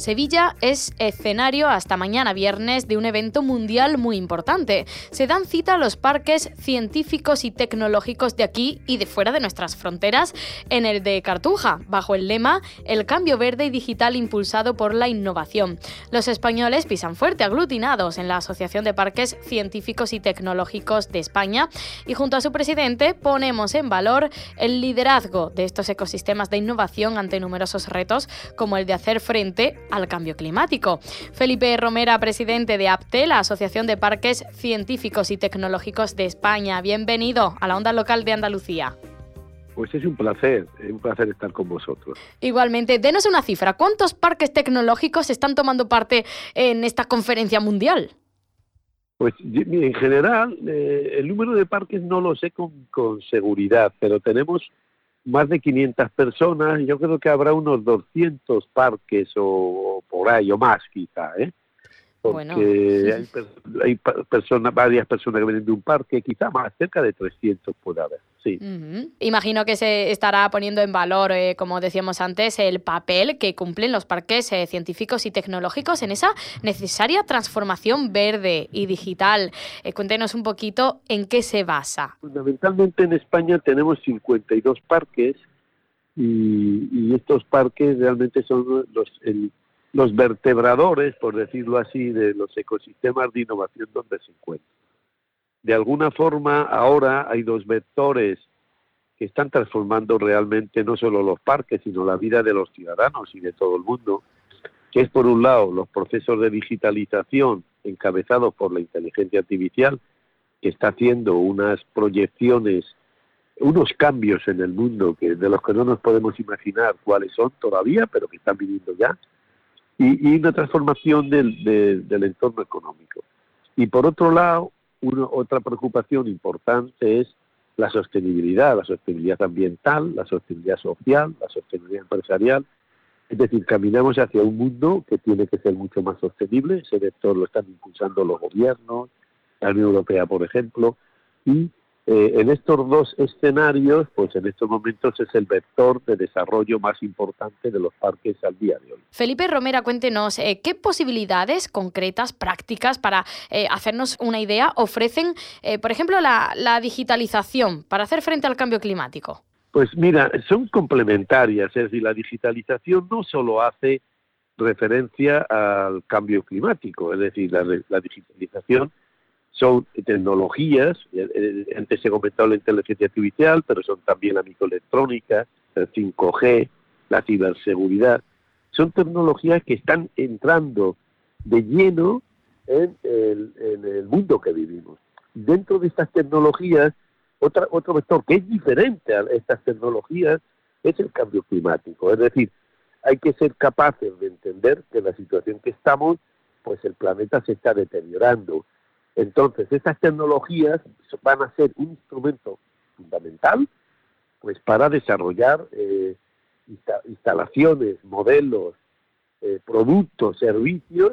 Sevilla es escenario hasta mañana viernes de un evento mundial muy importante. Se dan cita a los parques científicos y tecnológicos de aquí y de fuera de nuestras fronteras en el de Cartuja, bajo el lema El cambio verde y digital impulsado por la innovación. Los españoles pisan fuerte aglutinados en la Asociación de Parques Científicos y Tecnológicos de España y junto a su presidente ponemos en valor el liderazgo de estos ecosistemas de innovación ante numerosos retos como el de hacer frente a cambio climático. Felipe Romera, presidente de APTE, la Asociación de Parques Científicos y Tecnológicos de España. Bienvenido a la onda local de Andalucía. Pues es un placer, es un placer estar con vosotros. Igualmente, denos una cifra. ¿Cuántos parques tecnológicos están tomando parte en esta conferencia mundial? Pues en general, eh, el número de parques no lo sé con, con seguridad, pero tenemos más de 500 personas, yo creo que habrá unos 200 parques o, por ahí, o más quizá, ¿eh? Porque hay, personas, varias personas que vienen de un parque, quizá más cerca de 300 puede haber. Sí. Imagino que se estará poniendo en valor, eh, como decíamos antes, el papel que cumplen los parques eh, científicos y tecnológicos en esa necesaria transformación verde y digital. Eh, cuéntenos un poquito en qué se basa. Fundamentalmente en España tenemos 52 parques y, y estos parques realmente son los, el, los vertebradores, por decirlo así, de los ecosistemas de innovación donde se encuentran. De alguna forma, ahora hay dos vectores que están transformando realmente no solo los parques, sino la vida de los ciudadanos y de todo el mundo, que es por un lado los procesos de digitalización encabezados por la inteligencia artificial, que está haciendo unas proyecciones, unos cambios en el mundo que de los que no nos podemos imaginar cuáles son todavía, pero que están viniendo ya, y, una transformación del, del entorno económico. Y por otro lado, una, otra preocupación importante es la sostenibilidad, la sostenibilidad ambiental, la sostenibilidad social, la sostenibilidad empresarial. Es decir, caminamos hacia un mundo que tiene que ser mucho más sostenible. Ese vector lo están impulsando los gobiernos, la Unión Europea, por ejemplo, y eh, en estos dos escenarios, pues en estos momentos es el vector de desarrollo más importante de los parques al día de hoy. Felipe Romera, cuéntenos, eh, ¿qué posibilidades concretas, prácticas, para eh, hacernos una idea ofrecen, por ejemplo, la, la digitalización para hacer frente al cambio climático? Pues mira, son complementarias, es decir, la digitalización no solo hace referencia al cambio climático, es decir, la, la digitalización son tecnologías, eh, eh, antes ha comentado la inteligencia artificial, pero son también la microelectrónica, el 5G, la ciberseguridad. Son tecnologías que están entrando de lleno en el, mundo que vivimos. Dentro de estas tecnologías, otra, otro vector que es diferente a estas tecnologías es el cambio climático. Es decir, hay que ser capaces de entender que en la situación que estamos, pues el planeta se está deteriorando entonces, estas tecnologías van a ser un instrumento fundamental pues para desarrollar eh, instalaciones, modelos, eh, productos, servicios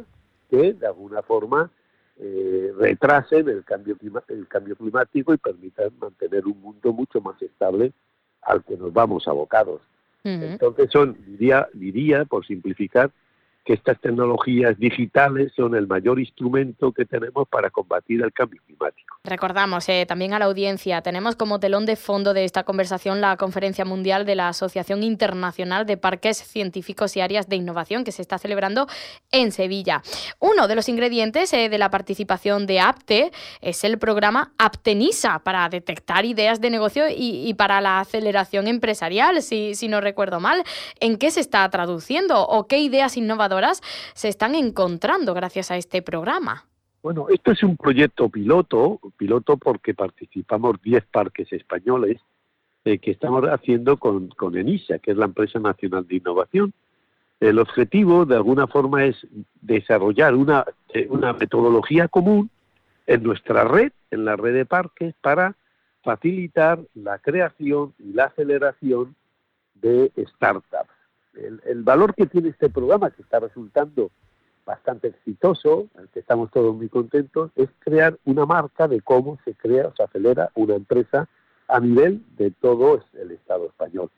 que de alguna forma eh, retrasen el cambio, el cambio climático y permitan mantener un mundo mucho más estable al que nos vamos abocados. Entonces son, diría, diría, por simplificar, que estas tecnologías digitales son el mayor instrumento que tenemos para combatir el cambio climático. Recordamos eh, también a la audiencia, tenemos como telón de fondo de esta conversación la Conferencia Mundial de la Asociación Internacional de Parques Científicos y Áreas de Innovación que se está celebrando en Sevilla. Uno de los ingredientes eh, de la participación de APTE es el programa APTENISA para detectar ideas de negocio y, para la aceleración empresarial, si, si no recuerdo mal. ¿En qué se está traduciendo o qué ideas innovadoras se están encontrando gracias a este programa? Bueno, esto es un proyecto piloto, piloto porque participamos 10 parques españoles eh, que estamos haciendo con, ENISA, que es la empresa nacional de innovación. El objetivo, de alguna forma, es desarrollar eh, una metodología común en nuestra red, en la red de parques, para facilitar la creación y la aceleración de startups. El, valor que tiene este programa, que está resultando bastante exitoso, al que estamos todos muy contentos, es crear una marca de cómo se crea o se acelera una empresa a nivel de todo el Estado español.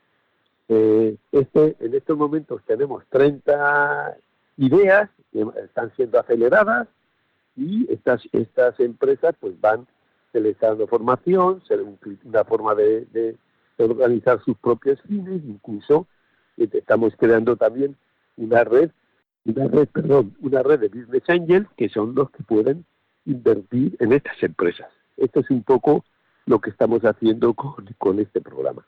Eh, este, en estos momentos tenemos 30 ideas que están siendo aceleradas y estas, estas empresas pues van seleccionando formación, una forma de, organizar sus propios fines, incluso estamos creando también una red, una red, perdón, una red de business angels que son los que pueden invertir en estas empresas. Esto es un poco lo que estamos haciendo con, este programa.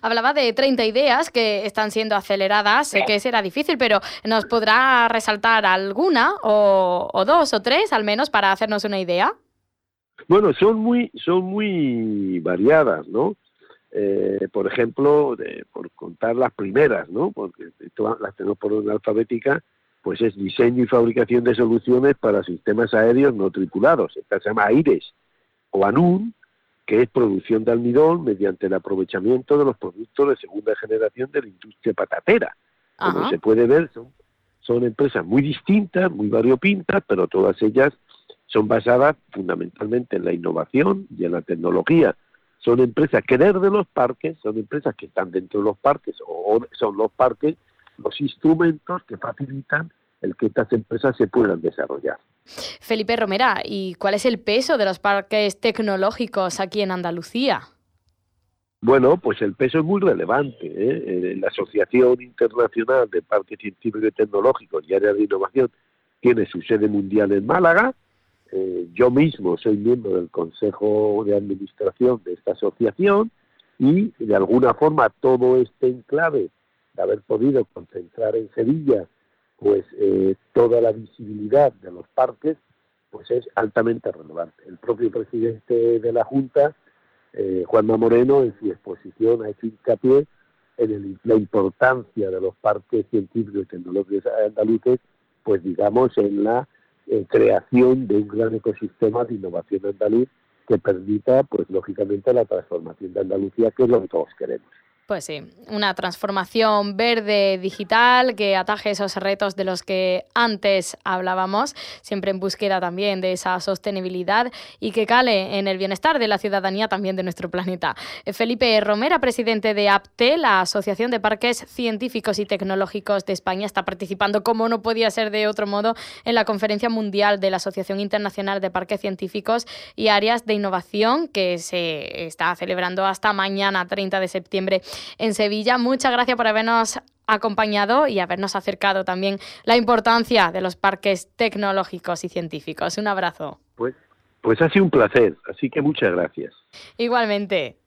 Hablaba de 30 ideas que están siendo aceleradas, sé que será difícil, pero ¿nos podrá resaltar alguna o, dos o tres al menos para hacernos una idea? Bueno, son muy, son muy variadas, ¿no? Eh, por ejemplo, por contar las primeras, ¿no? Porque las tenemos por orden alfabética, pues es diseño y fabricación de soluciones para sistemas aéreos no tripulados. Esta se llama AIRES o ANUN, que es producción de almidón mediante el aprovechamiento de los productos de segunda generación de la industria patatera. Como se puede ver, son, son empresas muy distintas, muy variopintas, pero todas ellas son basadas fundamentalmente en la innovación y en la tecnología. Son empresas que desde los parques, son empresas que están dentro de los parques o son los parques los instrumentos que facilitan el que estas empresas se puedan desarrollar. Felipe Romera, ¿y cuál es el peso de los parques tecnológicos aquí en Andalucía? Bueno, pues el peso es muy relevante. ¿eh? Eh, la Asociación Internacional de Parques Científicos y Tecnológicos y Áreas de Innovación tiene su sede mundial en Málaga. Eh, yo mismo soy miembro del Consejo de Administración de esta asociación y de alguna forma todo este enclave de haber podido concentrar en Sevilla pues eh, toda la visibilidad de los parques pues es altamente relevante. El propio presidente de la Junta, eh, Juanma Moreno, en su exposición ha hecho hincapié en la importancia de los parques científicos y tecnológicos andaluces, pues digamos en la eh, creación de un gran ecosistema de innovación andaluz que permita, pues lógicamente, la transformación de Andalucía, que es lo que todos queremos. Pues sí, una transformación verde digital que ataje esos retos de los que antes hablábamos, siempre en búsqueda también de esa sostenibilidad y que cale en el bienestar de la ciudadanía también de nuestro planeta. Eh, Felipe Romera, presidente de APTE, la Asociación de Parques Científicos y Tecnológicos de España, está participando, como no podía ser de otro modo, en la Conferencia Mundial de la Asociación Internacional de Parques Científicos y Áreas de Innovación que se está celebrando hasta mañana, 30 de septiembre en Sevilla. Muchas gracias por habernos acompañado y habernos acercado también la importancia de los parques tecnológicos y científicos. Un abrazo. Pues, pues ha sido un placer, así que muchas gracias. Igualmente.